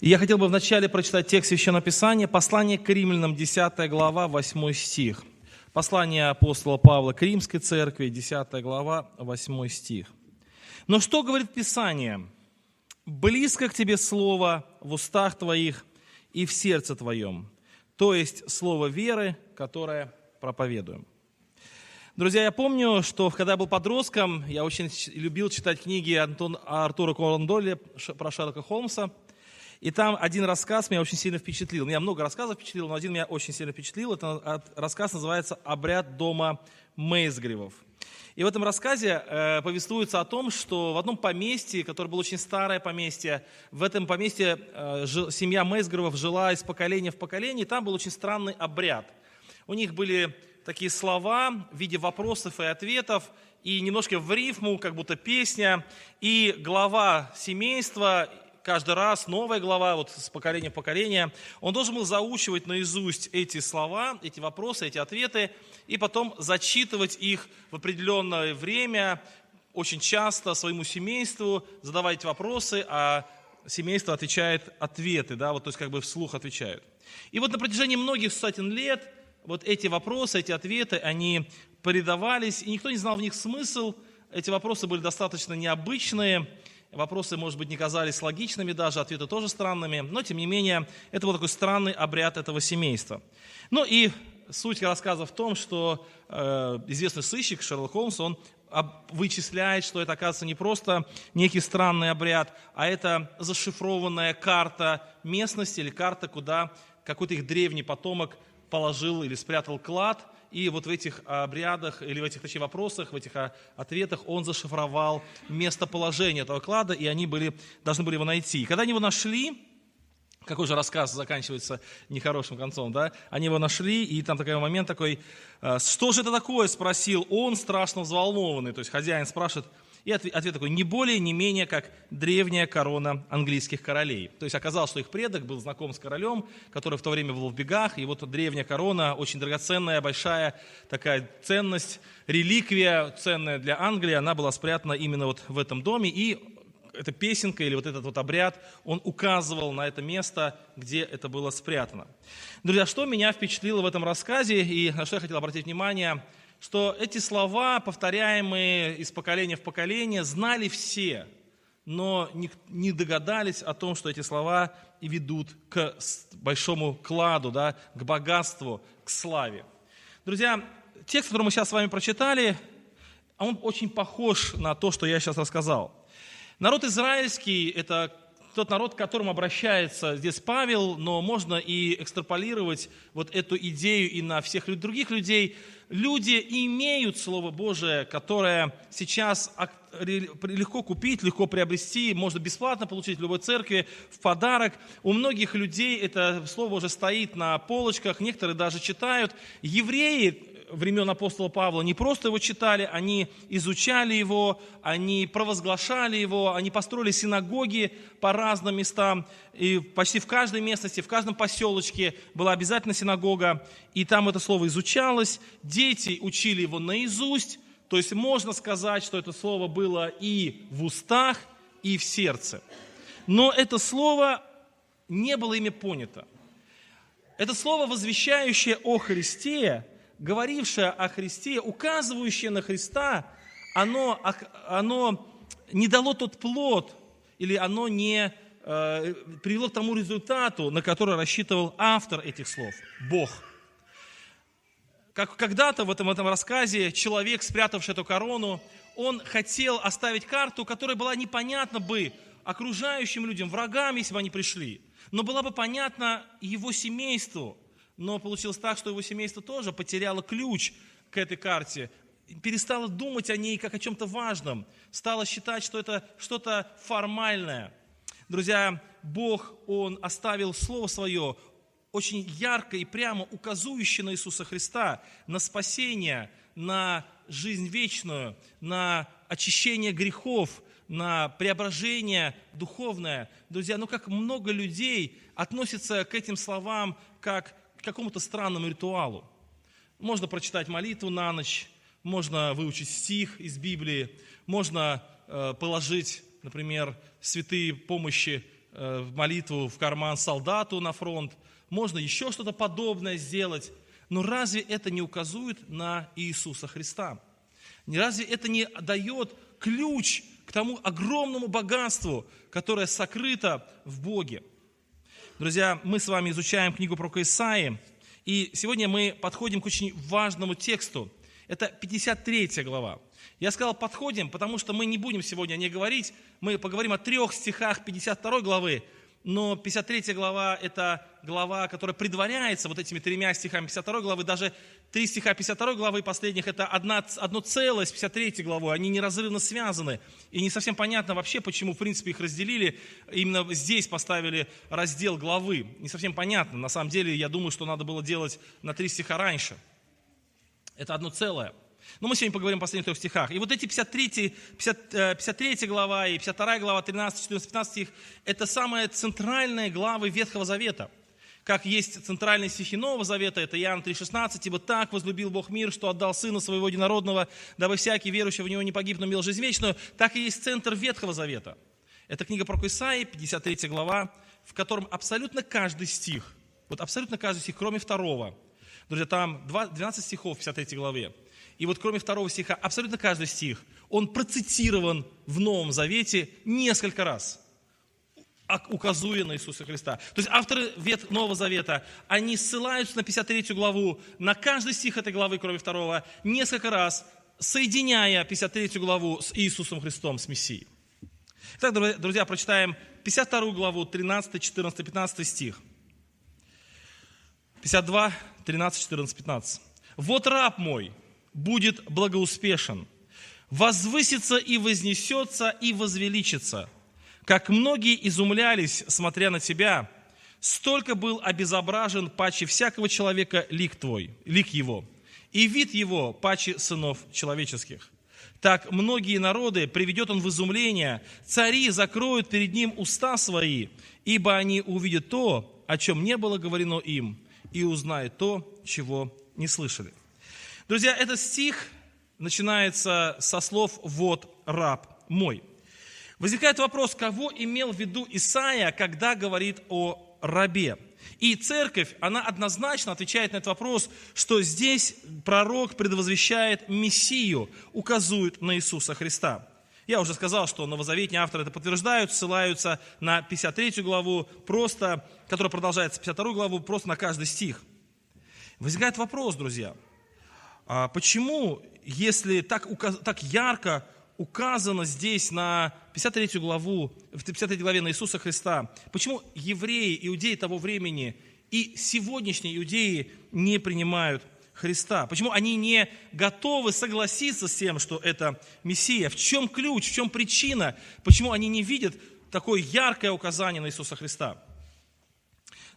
И я хотел бы вначале прочитать текст Священного Писания, послание к римлянам, 10 глава, 8 стих. Послание апостола Павла к римской церкви, 10 глава, 8 стих. Но что говорит Писание? «Близко к тебе слово в устах твоих и в сердце твоем, то есть слово веры, которое проповедуем». Друзья, я помню, что когда я был подростком, я очень любил читать книги Антон, Артура Конан Дойля про Шерлока Холмса – и там один рассказ меня очень сильно впечатлил. Меня много рассказов впечатлил, но один меня очень сильно впечатлил. Это рассказ называется «Обряд дома Мейсгривов». И в этом рассказе э, повествуется о том, что в одном поместье, которое было очень старое поместье, в этом поместье э, жил, семья Мейсгривов жила из поколения в поколение, и там был очень странный обряд. У них были такие слова в виде вопросов и ответов, и немножко в рифму, как будто песня, и глава семейства каждый раз новая глава, вот с поколения в поколение, он должен был заучивать наизусть эти слова, эти вопросы, эти ответы, и потом зачитывать их в определенное время, очень часто своему семейству, задавать вопросы, а семейство отвечает ответы, да, вот, то есть как бы вслух отвечают. И вот на протяжении многих сотен лет вот эти вопросы, эти ответы, они передавались, и никто не знал в них смысл, эти вопросы были достаточно необычные, Вопросы, может быть, не казались логичными даже, ответы тоже странными, но, тем не менее, это был такой странный обряд этого семейства. Ну и суть рассказа в том, что э, известный сыщик Шерлок Холмс, он вычисляет, что это, оказывается, не просто некий странный обряд, а это зашифрованная карта местности или карта, куда какой-то их древний потомок положил или спрятал клад – и вот в этих обрядах, или в этих точнее, вопросах, в этих а, ответах он зашифровал местоположение этого клада, и они были, должны были его найти. И когда они его нашли, какой же рассказ заканчивается нехорошим концом, да? Они его нашли, и там такой момент такой, «А, что же это такое, спросил он, страшно взволнованный. То есть хозяин спрашивает, и ответ, такой, не более, не менее, как древняя корона английских королей. То есть оказалось, что их предок был знаком с королем, который в то время был в бегах, и вот древняя корона, очень драгоценная, большая такая ценность, реликвия ценная для Англии, она была спрятана именно вот в этом доме, и эта песенка или вот этот вот обряд, он указывал на это место, где это было спрятано. Друзья, что меня впечатлило в этом рассказе и на что я хотел обратить внимание – что эти слова, повторяемые из поколения в поколение, знали все, но не догадались о том, что эти слова и ведут к большому кладу, да, к богатству, к славе. Друзья, текст, который мы сейчас с вами прочитали, он очень похож на то, что я сейчас рассказал. Народ израильский – это тот народ, к которому обращается здесь Павел, но можно и экстраполировать вот эту идею и на всех других людей. Люди имеют Слово Божие, которое сейчас легко купить, легко приобрести, можно бесплатно получить в любой церкви в подарок. У многих людей это Слово Божие стоит на полочках, некоторые даже читают. Евреи времен апостола Павла не просто его читали, они изучали его, они провозглашали его, они построили синагоги по разным местам, и почти в каждой местности, в каждом поселочке была обязательно синагога, и там это слово изучалось, дети учили его наизусть, то есть можно сказать, что это слово было и в устах, и в сердце. Но это слово не было ими понято. Это слово, возвещающее о Христе, говорившее о Христе, указывающее на Христа, оно, оно не дало тот плод, или оно не э, привело к тому результату, на который рассчитывал автор этих слов – Бог. Как когда-то в этом, этом рассказе человек, спрятавший эту корону, он хотел оставить карту, которая была непонятна бы окружающим людям, врагам, если бы они пришли. Но была бы понятна его семейству, но получилось так, что его семейство тоже потеряло ключ к этой карте, перестало думать о ней как о чем-то важном, стало считать, что это что-то формальное. Друзья, Бог, Он оставил Слово Свое, очень ярко и прямо указывающее на Иисуса Христа, на спасение, на жизнь вечную, на очищение грехов, на преображение духовное. Друзья, ну как много людей относятся к этим словам как к какому-то странному ритуалу. Можно прочитать молитву на ночь, можно выучить стих из Библии, можно э, положить, например, святые помощи э, молитву в карман солдату на фронт, можно еще что-то подобное сделать. Но разве это не указывает на Иисуса Христа? Разве это не дает ключ к тому огромному богатству, которое сокрыто в Боге? Друзья, мы с вами изучаем книгу про Исаии, и сегодня мы подходим к очень важному тексту. Это 53 глава. Я сказал подходим, потому что мы не будем сегодня не говорить, мы поговорим о трех стихах 52 главы, но 53 глава – это глава, которая предваряется вот этими тремя стихами 52 главы. Даже три стиха 52 главы последних – это одна, одно целое с 53 главой. Они неразрывно связаны. И не совсем понятно вообще, почему, в принципе, их разделили. Именно здесь поставили раздел главы. Не совсем понятно. На самом деле, я думаю, что надо было делать на три стиха раньше. Это одно целое – но мы сегодня поговорим о последних трех стихах. И вот эти 53, 50, 53 глава и 52 глава, 13, 14, 15 стих, это самые центральные главы Ветхого Завета. Как есть центральные стихи Нового Завета, это Иоанн 3,16, «Ибо так возлюбил Бог мир, что отдал Сына Своего Единородного, дабы всякий верующий в Него не погиб, но имел жизнь вечную». Так и есть центр Ветхого Завета. Это книга про Исаии, 53 глава, в котором абсолютно каждый стих, вот абсолютно каждый стих, кроме второго, друзья, там 12 стихов в 53 главе, и вот кроме второго стиха, абсолютно каждый стих, он процитирован в Новом Завете несколько раз, указуя на Иисуса Христа. То есть авторы Вет Нового Завета, они ссылаются на 53 главу, на каждый стих этой главы, кроме второго, несколько раз, соединяя 53 главу с Иисусом Христом, с Мессией. Итак, друзья, прочитаем 52 главу, 13, 14, 15 стих. 52, 13, 14, 15. «Вот раб мой, будет благоуспешен, возвысится и вознесется и возвеличится. Как многие изумлялись, смотря на тебя, столько был обезображен паче всякого человека лик твой, лик его, и вид его паче сынов человеческих. Так многие народы приведет он в изумление, цари закроют перед ним уста свои, ибо они увидят то, о чем не было говорено им, и узнают то, чего не слышали. Друзья, этот стих начинается со слов «Вот раб мой». Возникает вопрос, кого имел в виду Исаия, когда говорит о рабе? И церковь, она однозначно отвечает на этот вопрос, что здесь пророк предвозвещает Мессию, указывает на Иисуса Христа. Я уже сказал, что новозаветные авторы это подтверждают, ссылаются на 53 главу, просто, которая продолжается 52 главу, просто на каждый стих. Возникает вопрос, друзья – а почему, если так, так ярко указано здесь на 53 главу, в 53 главе на Иисуса Христа, почему евреи, иудеи того времени и сегодняшние иудеи не принимают Христа? Почему они не готовы согласиться с тем, что это Мессия? В чем ключ, в чем причина? Почему они не видят такое яркое указание на Иисуса Христа?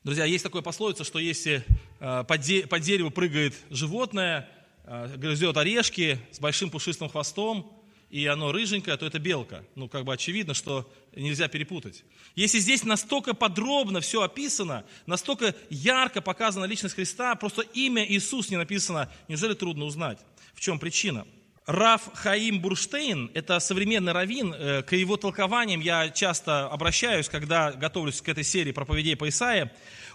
Друзья, есть такое пословица, что если э, по дереву прыгает животное – а, грызет орешки с большим пушистым хвостом, и оно рыженькое, то это белка. Ну, как бы очевидно, что нельзя перепутать. Если здесь настолько подробно все описано, настолько ярко показана личность Христа, просто имя Иисус не написано, неужели трудно узнать? В чем причина? Раф Хаим Бурштейн, это современный раввин, э, к его толкованиям я часто обращаюсь, когда готовлюсь к этой серии проповедей по Исаии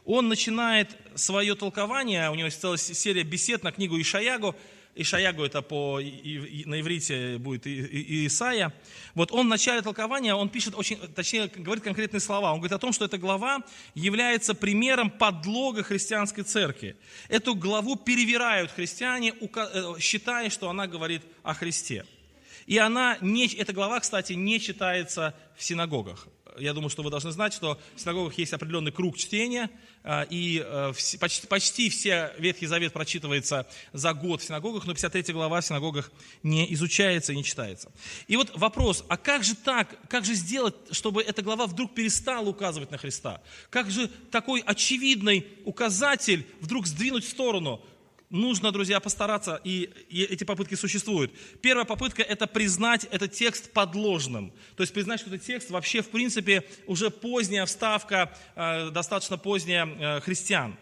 он начинает свое толкование, у него есть целая серия бесед на книгу Ишаягу, Ишаягу это по, и, и, на иврите будет Исаия. Вот он в начале толкования, он пишет очень, точнее, говорит конкретные слова. Он говорит о том, что эта глава является примером подлога христианской церкви. Эту главу перевирают христиане, э, считая, что она говорит о Христе. И она не, эта глава, кстати, не читается в синагогах я думаю, что вы должны знать, что в синагогах есть определенный круг чтения, а, и э, почти, почти все Ветхий Завет прочитывается за год в синагогах, но 53 глава в синагогах не изучается и не читается. И вот вопрос, а как же так, как же сделать, чтобы эта глава вдруг перестала указывать на Христа? Как же такой очевидный указатель вдруг сдвинуть в сторону? Нужно, друзья, постараться, и, эти попытки существуют. Первая попытка – это признать этот текст подложным. То есть признать, что этот текст вообще, в принципе, уже поздняя вставка, э, достаточно поздняя э, христиан.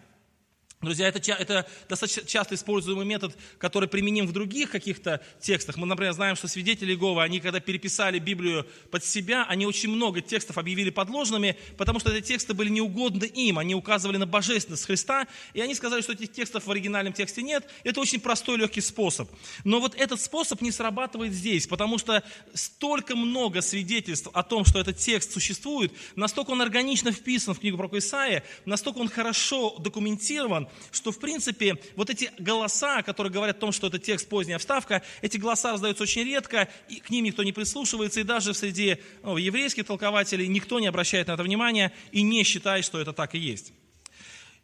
Друзья, это, это достаточно часто используемый метод, который применим в других каких-то текстах. Мы, например, знаем, что свидетели Иеговы, они когда переписали Библию под себя, они очень много текстов объявили подложными, потому что эти тексты были неугодны им, они указывали на божественность Христа, и они сказали, что этих текстов в оригинальном тексте нет. Это очень простой, легкий способ. Но вот этот способ не срабатывает здесь, потому что столько много свидетельств о том, что этот текст существует, настолько он органично вписан в книгу про Исаия, настолько он хорошо документирован, что, в принципе, вот эти голоса, которые говорят о том, что это текст поздняя вставка, эти голоса раздаются очень редко, и к ним никто не прислушивается, и даже среди ну, еврейских толкователей никто не обращает на это внимания и не считает, что это так и есть.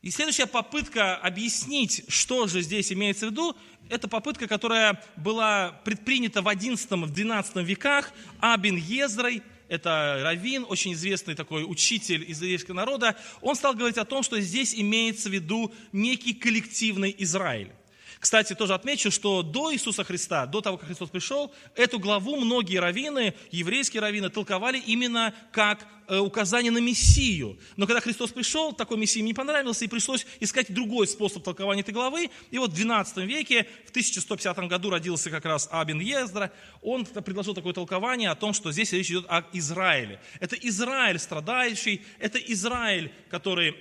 И следующая попытка объяснить, что же здесь имеется в виду, это попытка, которая была предпринята в XI-XII веках Абин Езрой, это Равин, очень известный такой учитель из еврейского народа, он стал говорить о том, что здесь имеется в виду некий коллективный Израиль. Кстати, тоже отмечу, что до Иисуса Христа, до того, как Христос пришел, эту главу многие раввины, еврейские раввины, толковали именно как э, указание на Мессию. Но когда Христос пришел, такой Мессии не понравился, и пришлось искать другой способ толкования этой главы. И вот в XII веке, в 1150 году родился как раз Абин Ездра, он предложил такое толкование о том, что здесь речь идет о Израиле. Это Израиль страдающий, это Израиль, который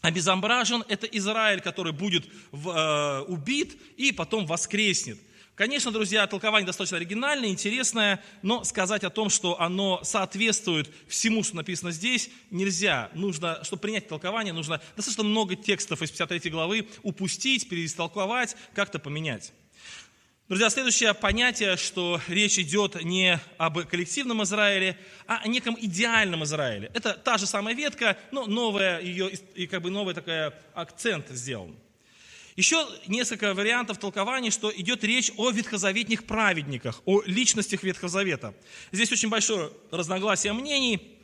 обезображен, это Израиль, который будет в, э, убит и потом воскреснет. Конечно, друзья, толкование достаточно оригинальное, интересное, но сказать о том, что оно соответствует всему, что написано здесь, нельзя. Нужно, чтобы принять толкование, нужно достаточно много текстов из 53 главы упустить, переистолковать, как-то поменять. Друзья, следующее понятие, что речь идет не об коллективном Израиле, а о неком идеальном Израиле. Это та же самая ветка, но новая ее, и как бы новый такой акцент сделан. Еще несколько вариантов толкования, что идет речь о ветхозаветных праведниках, о личностях Ветхозавета. Здесь очень большое разногласие мнений.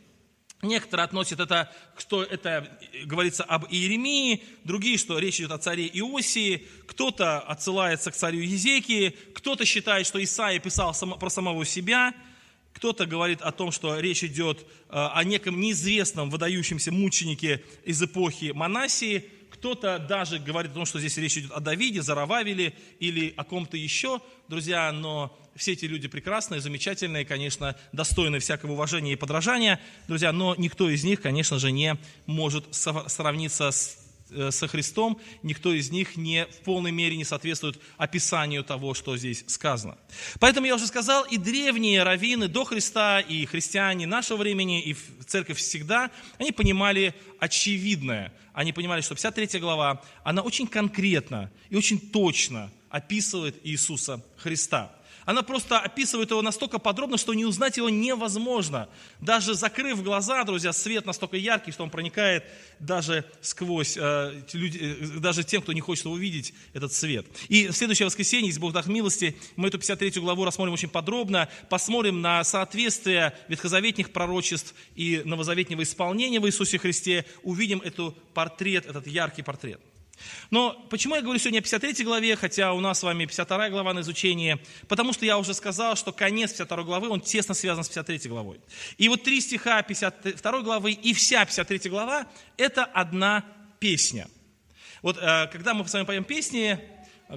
Некоторые относят это, что это говорится об Иеремии, другие, что речь идет о царе Иосии, кто-то отсылается к царю Езекии, кто-то считает, что Исаия писал про самого себя, кто-то говорит о том, что речь идет э, о неком неизвестном выдающемся мученике из эпохи Манасии, кто-то даже говорит о том, что здесь речь идет о Давиде, Зарававеле или о ком-то еще, друзья, но все эти люди прекрасные, замечательные, конечно, достойны всякого уважения и подражания, друзья, но никто из них, конечно же, не может сравниться с э, со Христом, никто из них не в полной мере не соответствует описанию того, что здесь сказано. Поэтому я уже сказал, и древние раввины до Христа, и христиане нашего времени, и церковь всегда, они понимали очевидное. Они понимали, что 53 глава, она очень конкретно и очень точно описывает Иисуса Христа. Она просто описывает его настолько подробно, что не узнать его невозможно. Даже закрыв глаза, друзья, свет настолько яркий, что он проникает даже сквозь, э, люди, э, даже тем, кто не хочет его увидеть, этот свет. И в следующее воскресенье, если Бог даст милости, мы эту 53 главу рассмотрим очень подробно, посмотрим на соответствие ветхозаветных пророчеств и новозаветнего исполнения в Иисусе Христе, увидим этот портрет, этот яркий портрет. Но почему я говорю сегодня о 53 главе, хотя у нас с вами 52 глава на изучение? Потому что я уже сказал, что конец 52 главы, он тесно связан с 53 главой. И вот три стиха 52 главы и вся 53 глава – это одна песня. Вот э, когда мы с вами поем песни,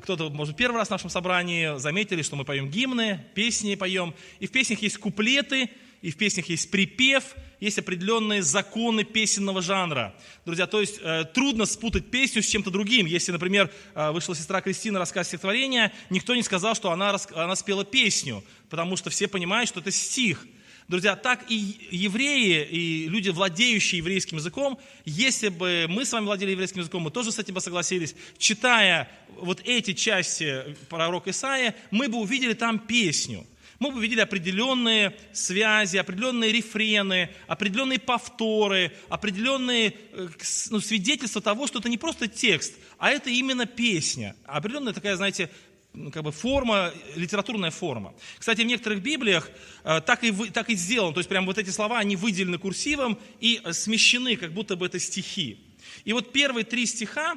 кто-то, может, первый раз в нашем собрании заметили, что мы поем гимны, песни поем, и в песнях есть куплеты – и в песнях есть припев, есть определенные законы песенного жанра. Друзья, то есть э, трудно спутать песню с чем-то другим. Если, например, э, вышла сестра Кристина рассказ стихотворения, никто не сказал, что она, она спела песню, потому что все понимают, что это стих. Друзья, так и евреи, и люди, владеющие еврейским языком, если бы мы с вами владели еврейским языком, мы тоже с этим бы согласились, читая вот эти части пророка Исаия, мы бы увидели там песню – мы бы видели определенные связи, определенные рефрены, определенные повторы, определенные э, ну, свидетельства того, что это не просто текст, а это именно песня. Определенная такая, знаете, как бы форма, литературная форма. Кстати, в некоторых Библиях э, так, и, так и сделано, то есть прям вот эти слова, они выделены курсивом и смещены, как будто бы это стихи. И вот первые три стиха,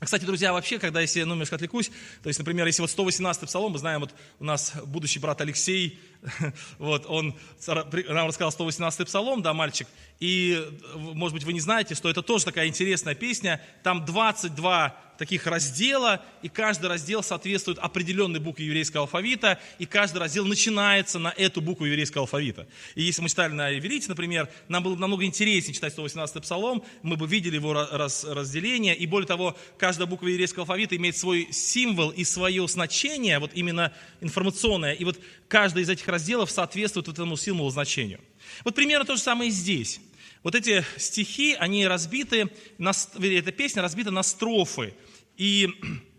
Кстати, друзья, вообще, когда если, ну, немножко отвлекусь, то есть, например, если вот 118 псалом, мы знаем, вот у нас будущий брат Алексей, вот, он нам рассказал 118 псалом, да, мальчик, и, может быть, вы не знаете, что это тоже такая интересная песня, там 22 таких раздела, и каждый раздел соответствует определенной букве еврейского алфавита, и каждый раздел начинается на эту букву еврейского алфавита. И если мы читали на иврите, например, нам было намного интереснее читать 118-й псалом, мы бы видели его раз, разделение, и более того, каждая буква еврейского алфавита имеет свой символ и свое значение, вот именно информационное, и вот каждый из этих разделов соответствует этому символу значению. Вот примерно то же самое и здесь. Вот эти стихи, они разбиты, на, эта песня разбита на строфы. И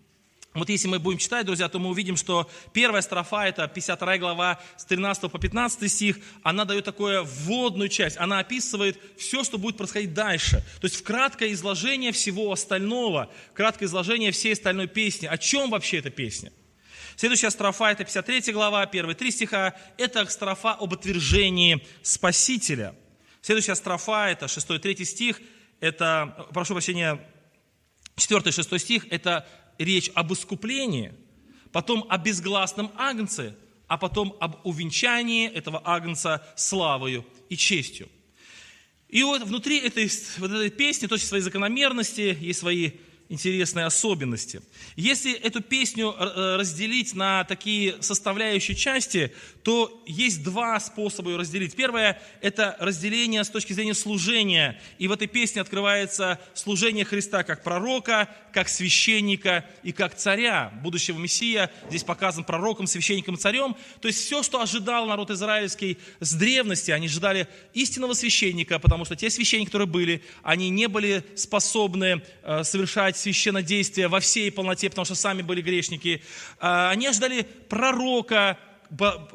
вот если мы будем читать, друзья, то мы увидим, что первая строфа, это 52 глава с 13 по 15 стих, она дает такую вводную часть, она описывает все, что будет происходить дальше. То есть в краткое изложение всего остального, краткое изложение всей остальной песни. О чем вообще эта песня? Следующая строфа, это 53 глава, первые три стиха, это строфа об отвержении Спасителя. Следующая строфа, это 6-3 стих, это, прошу прощения, 4-6 стих – это речь об искуплении, потом о безгласном агнце, а потом об увенчании этого агнца славою и честью. И вот внутри этой, вот этой песни точно свои закономерности, есть свои интересные особенности. Если эту песню э, разделить на такие составляющие части, то есть два способа ее разделить. Первое – это разделение с точки зрения служения. И в этой песне открывается служение Христа как пророка, как священника и как царя. Будущего Мессия здесь показан пророком, священником и царем. То есть все, что ожидал народ израильский с древности, они ожидали истинного священника, потому что те священники, которые были, они не были способны э, совершать священнодействие во всей полноте, потому что сами были грешники. А, они ожидали пророка,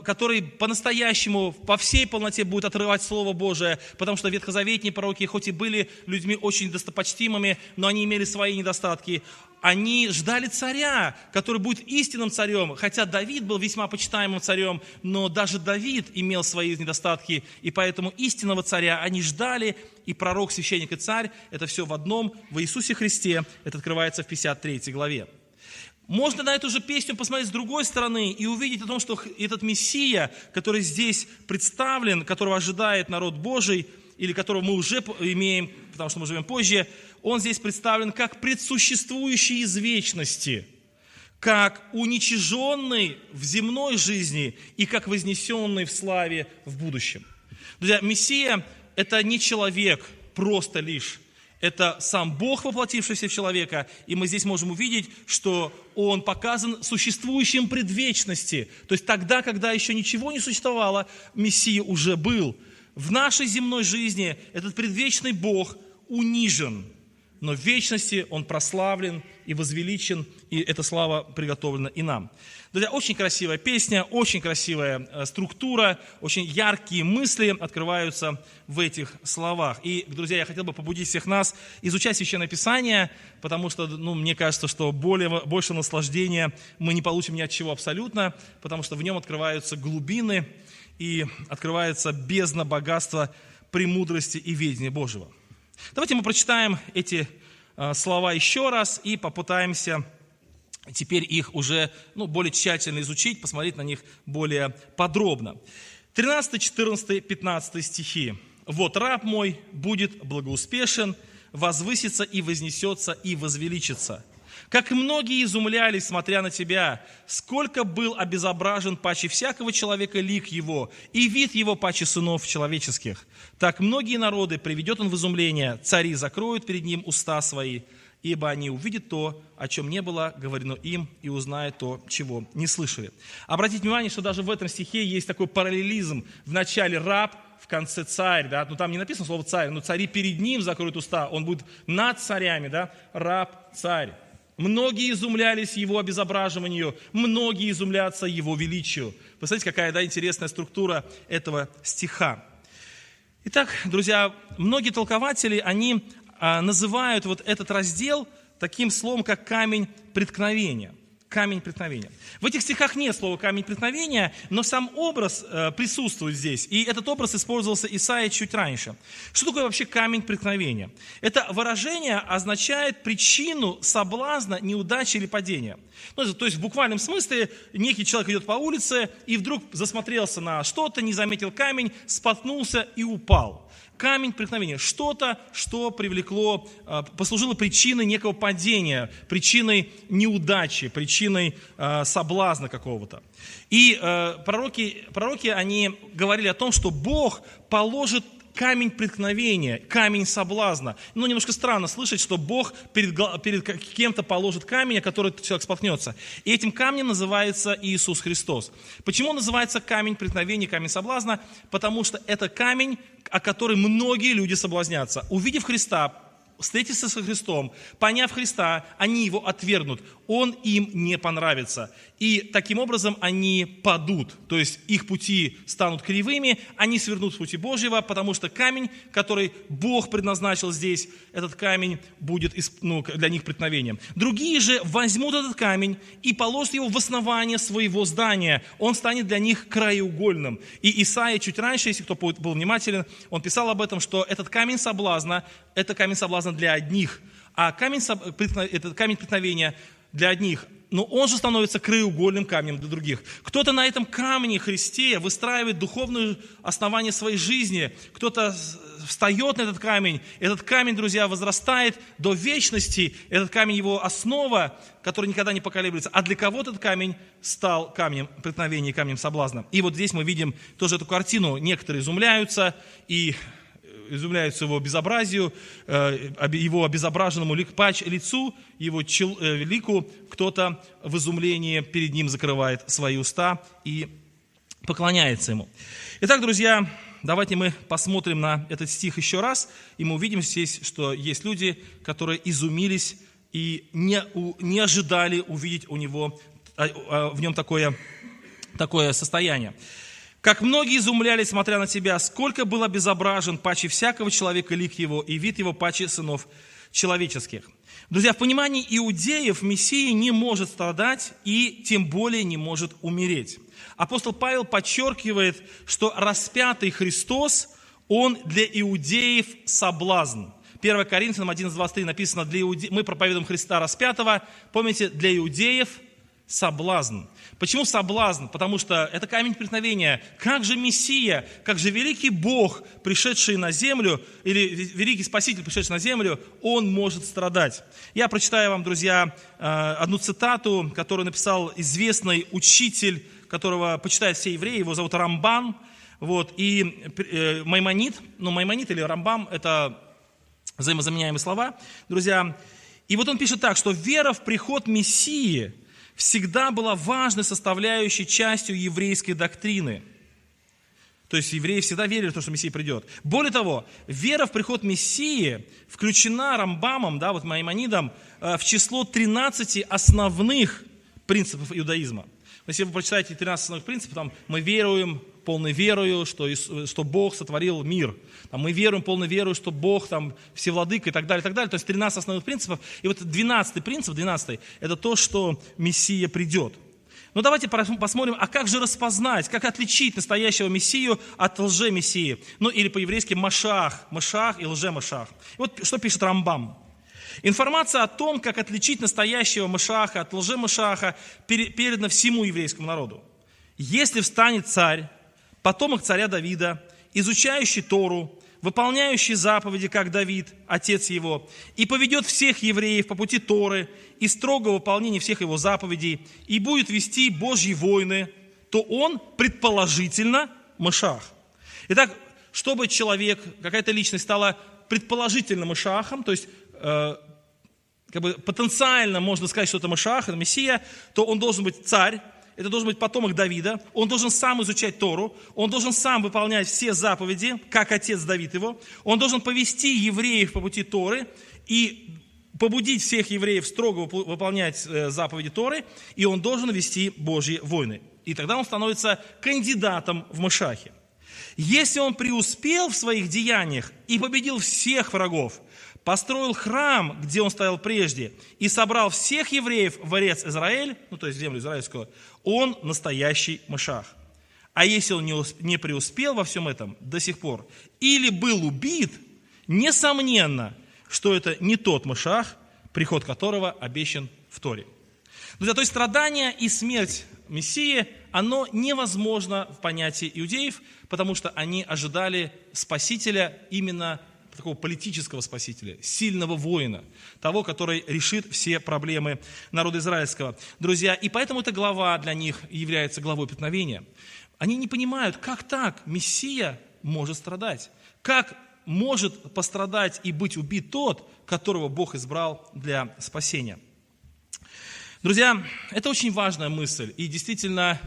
который по-настоящему, по всей полноте будет отрывать Слово Божие, потому что ветхозаветные пророки, хоть и были людьми очень достопочтимыми, но они имели свои недостатки. Они ждали царя, который будет истинным царем, хотя Давид был весьма почитаемым царем, но даже Давид имел свои недостатки, и поэтому истинного царя они ждали, и пророк, священник и царь, это все в одном, в Иисусе Христе, это открывается в 53 главе. Можно на эту же песню посмотреть с другой стороны и увидеть о том, что этот Мессия, который здесь представлен, которого ожидает народ Божий, или которого мы уже имеем, потому что мы живем позже, он здесь представлен как предсуществующий из вечности, как уничиженный в земной жизни и как вознесенный в славе в будущем. Друзья, Мессия – это не человек просто лишь, это сам Бог, воплотившийся в человека, и мы здесь можем увидеть, что Он показан существующим предвечности. То есть тогда, когда еще ничего не существовало, Мессия уже был. В нашей земной жизни этот предвечный Бог унижен, но в вечности Он прославлен и возвеличен, и эта слава приготовлена и нам. Друзья, очень красивая песня, очень красивая э, структура, очень яркие мысли открываются в этих словах. И, друзья, я хотел бы побудить всех нас изучать Священное Писание, потому что, ну, мне кажется, что более, больше наслаждения мы не получим ни от чего абсолютно, потому что в нем открываются глубины и открывается бездна богатства премудрости и ведения Божьего. Давайте мы прочитаем эти э, слова еще раз и попытаемся теперь их уже ну, более тщательно изучить, посмотреть на них более подробно. 13, 14, 15 стихи. «Вот раб мой будет благоуспешен, возвысится и вознесется и возвеличится. Как многие изумлялись, смотря на тебя, сколько был обезображен паче всякого человека лик его, и вид его паче сынов человеческих. Так многие народы приведет он в изумление, цари закроют перед ним уста свои, ибо они увидят то, о чем не было говорено им, и узнают то, чего не слышали. Обратите внимание, что даже в этом стихе есть такой параллелизм. В начале раб, в конце царь, да, ну там не написано слово царь, но цари перед ним закроют уста, он будет над царями, да, раб, царь. Многие изумлялись его обезображиванию, многие изумлятся его величию. Посмотрите, какая да, интересная структура этого стиха. Итак, друзья, многие толкователи, они называют вот этот раздел таким словом, как камень преткновения. камень преткновения. В этих стихах нет слова камень преткновения, но сам образ э, присутствует здесь. И этот образ использовался Исаия чуть раньше. Что такое вообще камень преткновения? Это выражение означает причину соблазна, неудачи или падения. Ну, то есть в буквальном смысле некий человек идет по улице и вдруг засмотрелся на что-то, не заметил камень, споткнулся и упал камень преткновения, что-то, что привлекло, а, послужило причиной некого падения, причиной неудачи, причиной а, соблазна какого-то. И а, пророки, пророки, они говорили о том, что Бог положит камень преткновения, камень соблазна. Ну, немножко странно слышать, что Бог перед, перед кем-то положит камень, о который человек споткнется. И этим камнем называется Иисус Христос. Почему называется камень преткновения, камень соблазна? Потому что это камень, о который многие люди соблазнятся. Увидев Христа, встретиться со Христом, поняв Христа, они его отвергнут. Он им не понравится. И таким образом они падут, то есть их пути станут кривыми, они свернут с пути Божьего, потому что камень, который Бог предназначил здесь, этот камень будет ну, для них преткновением. Другие же возьмут этот камень и положат его в основание своего здания. Он станет для них краеугольным. И Исаия чуть раньше, если кто был внимателен, он писал об этом, что этот камень соблазна, это камень соблазна для одних, а камень, этот камень преткновения для одних, но он же становится краеугольным камнем для других. Кто-то на этом камне Христе выстраивает духовное основание своей жизни, кто-то встает на этот камень, этот камень, друзья, возрастает до вечности, этот камень его основа, который никогда не поколеблется, а для кого-то этот камень стал камнем преткновения, камнем соблазна. И вот здесь мы видим тоже эту картину, некоторые изумляются и изумляются его безобразию, э, его обезображенному лицу, его э, лику, кто-то в изумлении перед ним закрывает свои уста и поклоняется ему. Итак, друзья, давайте мы посмотрим на этот стих еще раз, и мы увидим здесь, что есть люди, которые изумились и не, не ожидали увидеть у него, а, в нем такое, такое состояние. Как многие изумлялись, смотря на тебя, сколько был обезображен паче всякого человека лик его, и вид его паче сынов человеческих. Друзья, в понимании иудеев Мессия не может страдать и тем более не может умереть. Апостол Павел подчеркивает, что распятый Христос, он для иудеев соблазн. 1 Коринфянам 11.23 написано, для иуде... мы проповедуем Христа распятого, помните, для иудеев соблазн. Почему соблазн? Потому что это камень преткновения. Как же Мессия, как же великий Бог, пришедший на землю, или великий Спаситель, пришедший на землю, он может страдать. Я прочитаю вам, друзья, э, одну цитату, которую написал известный учитель, которого почитают все евреи, его зовут Рамбан. Вот, и э, Маймонит, ну Маймонит или Рамбам – это взаимозаменяемые слова, друзья. И вот он пишет так, что вера в приход Мессии – всегда была важной составляющей частью еврейской доктрины. То есть евреи всегда верили в то, что Мессия придет. Более того, вера в приход Мессии включена Рамбамом, да, вот Маймонидом, э, в число 13 основных принципов иудаизма. Если вы прочитаете 13 основных принципов, там мы веруем полной верою, что, что Бог сотворил мир. Там, мы веруем полной верою, что Бог там всевладыка и так далее, и так далее. То есть 13 основных принципов. И вот 12 принцип, 12 это то, что Мессия придет. Но давайте посмотрим, а как же распознать, как отличить настоящего Мессию от лже-мессии? Ну или по-еврейски Машах, Машах и лже-Машах. Вот что пишет Рамбам. Информация о том, как отличить настоящего Машаха от лже-Машаха, передана всему еврейскому народу. Если встанет царь потомок царя Давида, изучающий Тору, выполняющий заповеди, как Давид, отец его, и поведет всех евреев по пути Торы и строго выполнения всех его заповедей, и будет вести Божьи войны, то он предположительно Машах. Итак, чтобы человек, какая-то личность стала предположительно Машахом, то есть э, как бы потенциально можно сказать, что это Машах, это Мессия, то он должен быть царь, это должен быть потомок Давида, он должен сам изучать Тору, он должен сам выполнять все заповеди, как отец Давид его, он должен повести евреев по пути Торы и побудить всех евреев строго выполнять э, заповеди Торы, и он должен вести Божьи войны. И тогда он становится кандидатом в Машахе. Если он преуспел в своих деяниях и победил всех врагов, построил храм, где он стоял прежде, и собрал всех евреев в Орец Израиль, ну то есть землю израильскую, он настоящий Мышах. А если он не преуспел во всем этом до сих пор, или был убит, несомненно, что это не тот Мышах, приход которого обещан в Торе. Друзья, то есть страдания и смерть Мессии, оно невозможно в понятии иудеев, потому что они ожидали Спасителя именно такого политического спасителя, сильного воина, того, который решит все проблемы народа израильского. Друзья, и поэтому эта глава для них является главой преткновения. Они не понимают, как так Мессия может страдать, как может пострадать и быть убит тот, которого Бог избрал для спасения. Друзья, это очень важная мысль. И действительно,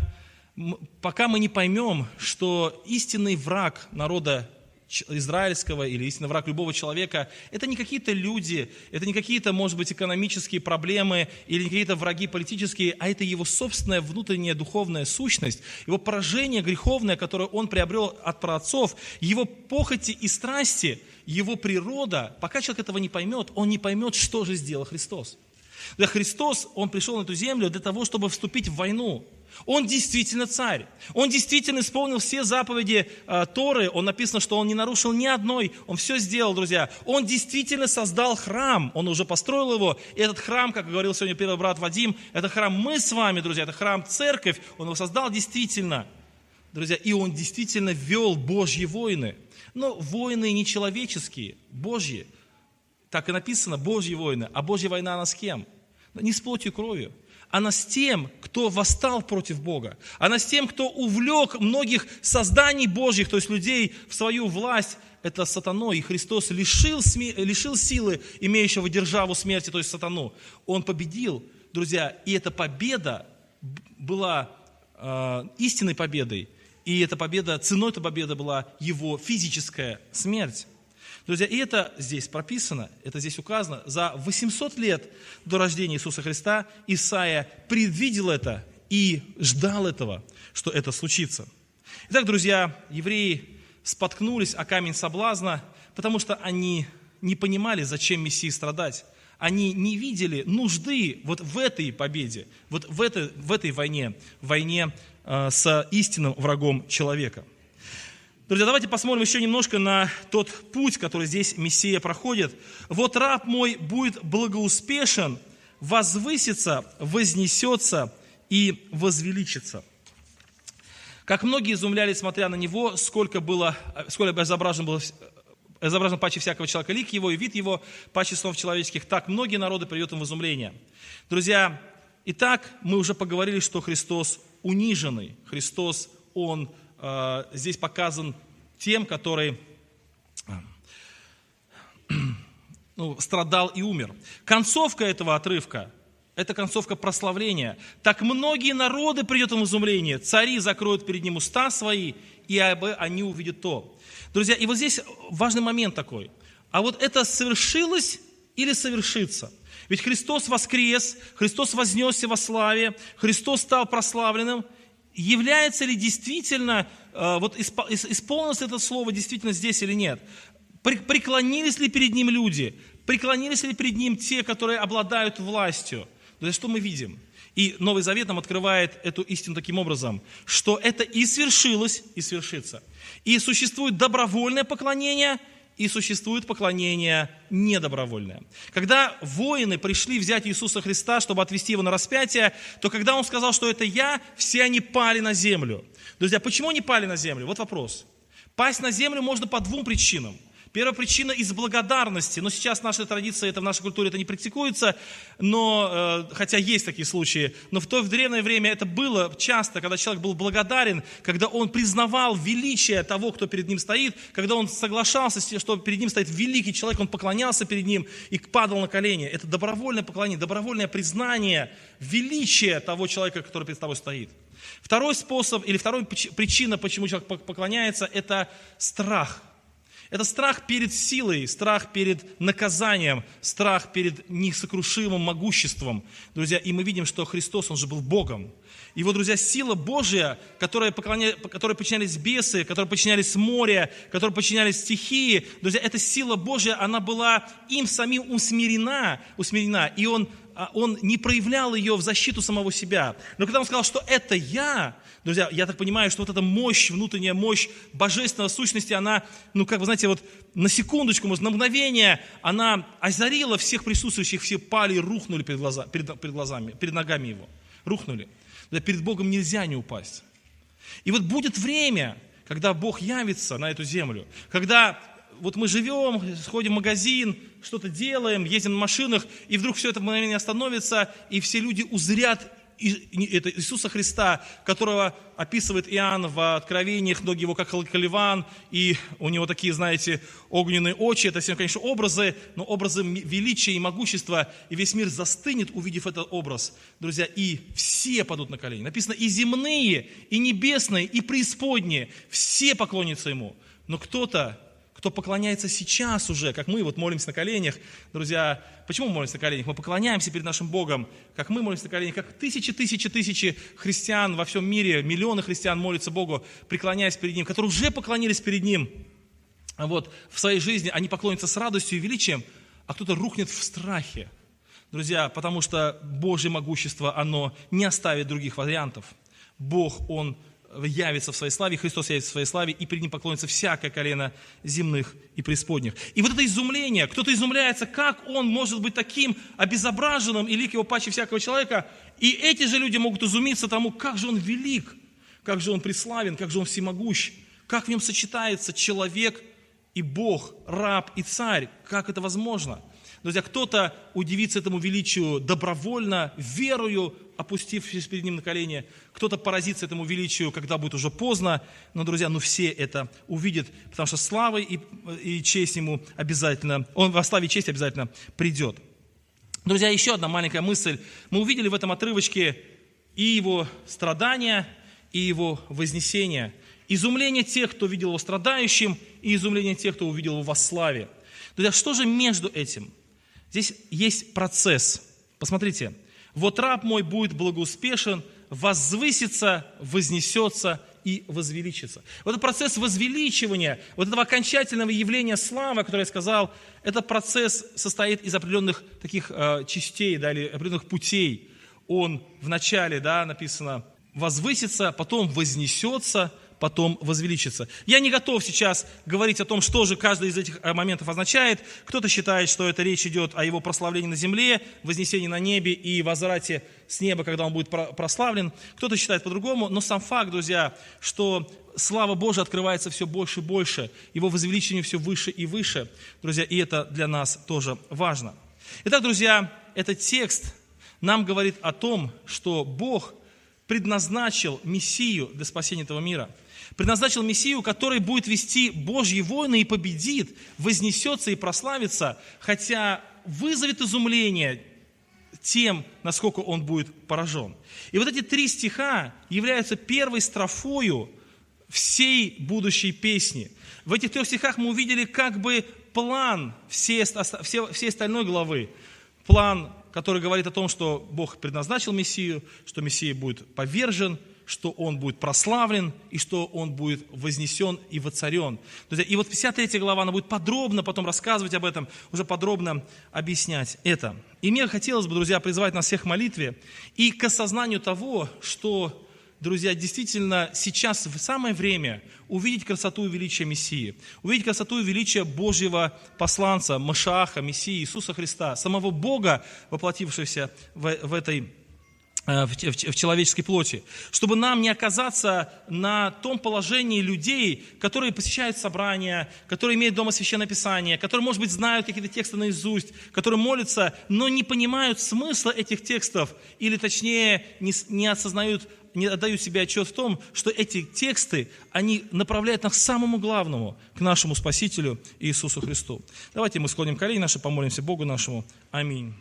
пока мы не поймем, что истинный враг народа израильского или истинный враг любого человека, это не какие-то люди, это не какие-то, может быть, экономические проблемы или не какие-то враги политические, а это его собственная внутренняя духовная сущность, его поражение греховное, которое он приобрел от праотцов, его похоти и страсти, его природа, пока человек этого не поймет, он не поймет, что же сделал Христос. Да Христос, Он пришел на эту землю для того, чтобы вступить в войну. Он действительно царь. Он действительно исполнил все заповеди э, Торы. Он написано, что он не нарушил ни одной. Он все сделал, друзья. Он действительно создал храм. Он уже построил его. И этот храм, как говорил сегодня первый брат Вадим, это храм мы с вами, друзья. Это храм церковь. Он его создал действительно. Друзья, и он действительно вел Божьи войны. Но войны не человеческие, Божьи. Так и написано, Божьи войны. А Божья война, она с кем? Не с плотью и кровью. Она с тем, кто восстал против Бога. Она с тем, кто увлек многих созданий Божьих, то есть людей, в свою власть. Это сатаной. И Христос лишил, лишил силы, имеющего державу смерти, то есть сатану. Он победил, друзья. И эта победа была э, истинной победой. И эта победа, ценой этой победы была его физическая смерть. Друзья, и это здесь прописано, это здесь указано. За 800 лет до рождения Иисуса Христа Исаия предвидел это и ждал этого, что это случится. Итак, друзья, евреи споткнулись о камень соблазна, потому что они не понимали, зачем Мессии страдать. Они не видели нужды вот в этой победе, вот в этой, в этой войне, войне э, с истинным врагом человека. Друзья, давайте посмотрим еще немножко на тот путь, который здесь Мессия проходит. «Вот раб мой будет благоуспешен, возвысится, вознесется и возвеличится». Как многие изумлялись, смотря на него, сколько было, сколько изображен был изображен паче всякого человека лик его и вид его, паче снов человеческих, так многие народы придет им в изумление. Друзья, итак, мы уже поговорили, что Христос униженный, Христос, Он Э, здесь показан тем, который ну, страдал и умер. Концовка этого отрывка – это концовка прославления. Так многие народы придет им изумление, цари закроют перед ним уста свои, и они увидят то. Друзья, и вот здесь важный момент такой. А вот это совершилось или совершится? Ведь Христос воскрес, Христос вознесся во славе, Христос стал прославленным – является ли действительно, э, вот исполнилось это слово действительно здесь или нет? Преклонились ли перед ним люди? Преклонились ли перед ним те, которые обладают властью? То есть что мы видим? И Новый Завет нам открывает эту истину таким образом, что это и свершилось, и свершится. И существует добровольное поклонение – и существует поклонение недобровольное. Когда воины пришли взять Иисуса Христа, чтобы отвести его на распятие, то когда он сказал, что это я, все они пали на землю. Друзья, почему они пали на землю? Вот вопрос. Пасть на землю можно по двум причинам – Первая причина из благодарности, но сейчас в нашей традиции, это в нашей культуре это не практикуется, но, э, хотя есть такие случаи, но в то в древнее время это было часто, когда человек был благодарен, когда он признавал величие того, кто перед ним стоит, когда он соглашался, что перед ним стоит великий человек, он поклонялся перед ним и падал на колени. Это добровольное поклонение, добровольное признание величия того человека, который перед тобой стоит. Второй способ или вторая причина, почему человек поклоняется, это страх – Это страх перед силой, страх перед наказанием, страх перед несокрушимым могуществом. Друзья, и мы видим, что Христос, Он же был Богом. Вот, друзья, сила Божья, которой, поклоня... которой подчинялись бесы, которой подчинялись море, которой подчинялись стихии, друзья, эта сила Божья, она была им самим усмирена, усмирена, и он, а, он не проявлял ее в защиту самого себя. Но когда он сказал, что это я, Друзья, я так понимаю, что вот эта мощь, внутренняя мощь божественной сущности, она, ну, как вы знаете, вот на секундочку, может, на мгновение, она озарила всех присутствующих, все пали и рухнули перед, глаза, перед, перед глазами, перед ногами его. Рухнули. Да, перед Богом нельзя не упасть. И вот будет время, когда Бог явится на эту землю, когда вот мы живем, сходим в магазин, что-то делаем, ездим на машинах, и вдруг все это мгновение остановится, и все люди узрят это Иисуса Христа, которого описывает Иоанн в Откровениях, ноги его как Каливан, и у него такие, знаете, огненные очи, это все, конечно, образы, но образы величия и могущества, и весь мир застынет, увидев этот образ, друзья, и все падут на колени. Написано, и земные, и небесные, и преисподние, все поклонятся ему. Но кто-то кто поклоняется сейчас уже, как мы вот молимся на коленях. Друзья, почему мы молимся на коленях? Мы поклоняемся перед нашим Богом, как мы молимся на коленях, как тысячи, тысячи, тысячи христиан во всем мире, миллионы христиан молятся Богу, преклоняясь перед Ним, которые уже поклонились перед Ним. Вот, в своей жизни они поклонятся с радостью и величием, а кто-то рухнет в страхе. Друзья, потому что Божье могущество, оно не оставит других вариантов. Бог, Он явится в своей славе, Христос явится в своей славе, и перед Ним поклонится всякое колено земных и преисподних. И вот это изумление, кто-то изумляется, как Он может быть таким обезображенным и лик Его паче всякого человека, и эти же люди могут изумиться тому, как же Он велик, как же Он преславен, как же Он всемогущ, как в Нем сочетается человек и Бог, раб и царь, как это возможно – Друзья, кто-то удивится этому величию добровольно, верою, опустившись перед ним на колени. Кто-то поразится этому величию, когда будет уже поздно. Но, друзья, ну все это увидят, потому что слава и, и честь ему обязательно, он во славе и честь обязательно придет. Друзья, еще одна маленькая мысль. Мы увидели в этом отрывочке и его страдания, и его вознесение. Изумление тех, кто видел его страдающим, и изумление тех, кто увидел его во славе. Друзья, что же между этим? Здесь есть процесс. Посмотрите. Вот раб мой будет благоуспешен, возвысится, вознесется и возвеличится. Вот этот процесс возвеличивания, вот этого окончательного явления славы, которое я сказал, этот процесс состоит из определенных таких э, частей, да, или определенных путей. Он вначале, да, написано, возвысится, потом вознесется, потом возвеличится. Я не готов сейчас говорить о том, что же каждый из этих э, моментов означает. Кто-то считает, что это речь идет о его прославлении на земле, вознесении на небе и возврате с неба, когда он будет прославлен. Кто-то считает по-другому, но сам факт, друзья, что слава Божия открывается все больше и больше, его возвеличение все выше и выше, друзья, и это для нас тоже важно. Итак, друзья, этот текст нам говорит о том, что Бог предназначил Мессию для спасения этого мира – предназначил Мессию, который будет вести Божьи войны и победит, вознесется и прославится, хотя вызовет изумление тем, насколько он будет поражен. И вот эти три стиха являются первой строфою всей будущей песни. В этих трех стихах мы увидели как бы план всей, всей, остальной главы. План, который говорит о том, что Бог предназначил Мессию, что Мессия будет повержен, что он будет прославлен и что он будет вознесен и воцарен. И вот 53 глава, она будет подробно потом рассказывать об этом, уже подробно объяснять это. И мне хотелось бы, друзья, призвать нас всех к молитве и к осознанию того, что друзья, действительно сейчас в самое время увидеть красоту и величие Мессии, увидеть красоту и величие Божьего посланца, Машаха, Мессии, Иисуса Христа, самого Бога, воплотившегося в, в этой в, в, в человеческой плоти, чтобы нам не оказаться на том положении людей, которые посещают собрания, которые имеют дома священное писание, которые, может быть, знают какие-то тексты наизусть, которые молятся, но не понимают смысла этих текстов, или точнее не, не осознают, не отдают себе отчет в том, что эти тексты, они направляют нас к самому главному, к нашему Спасителю Иисусу Христу. Давайте мы склоним колени наши, помолимся Богу нашему. Аминь.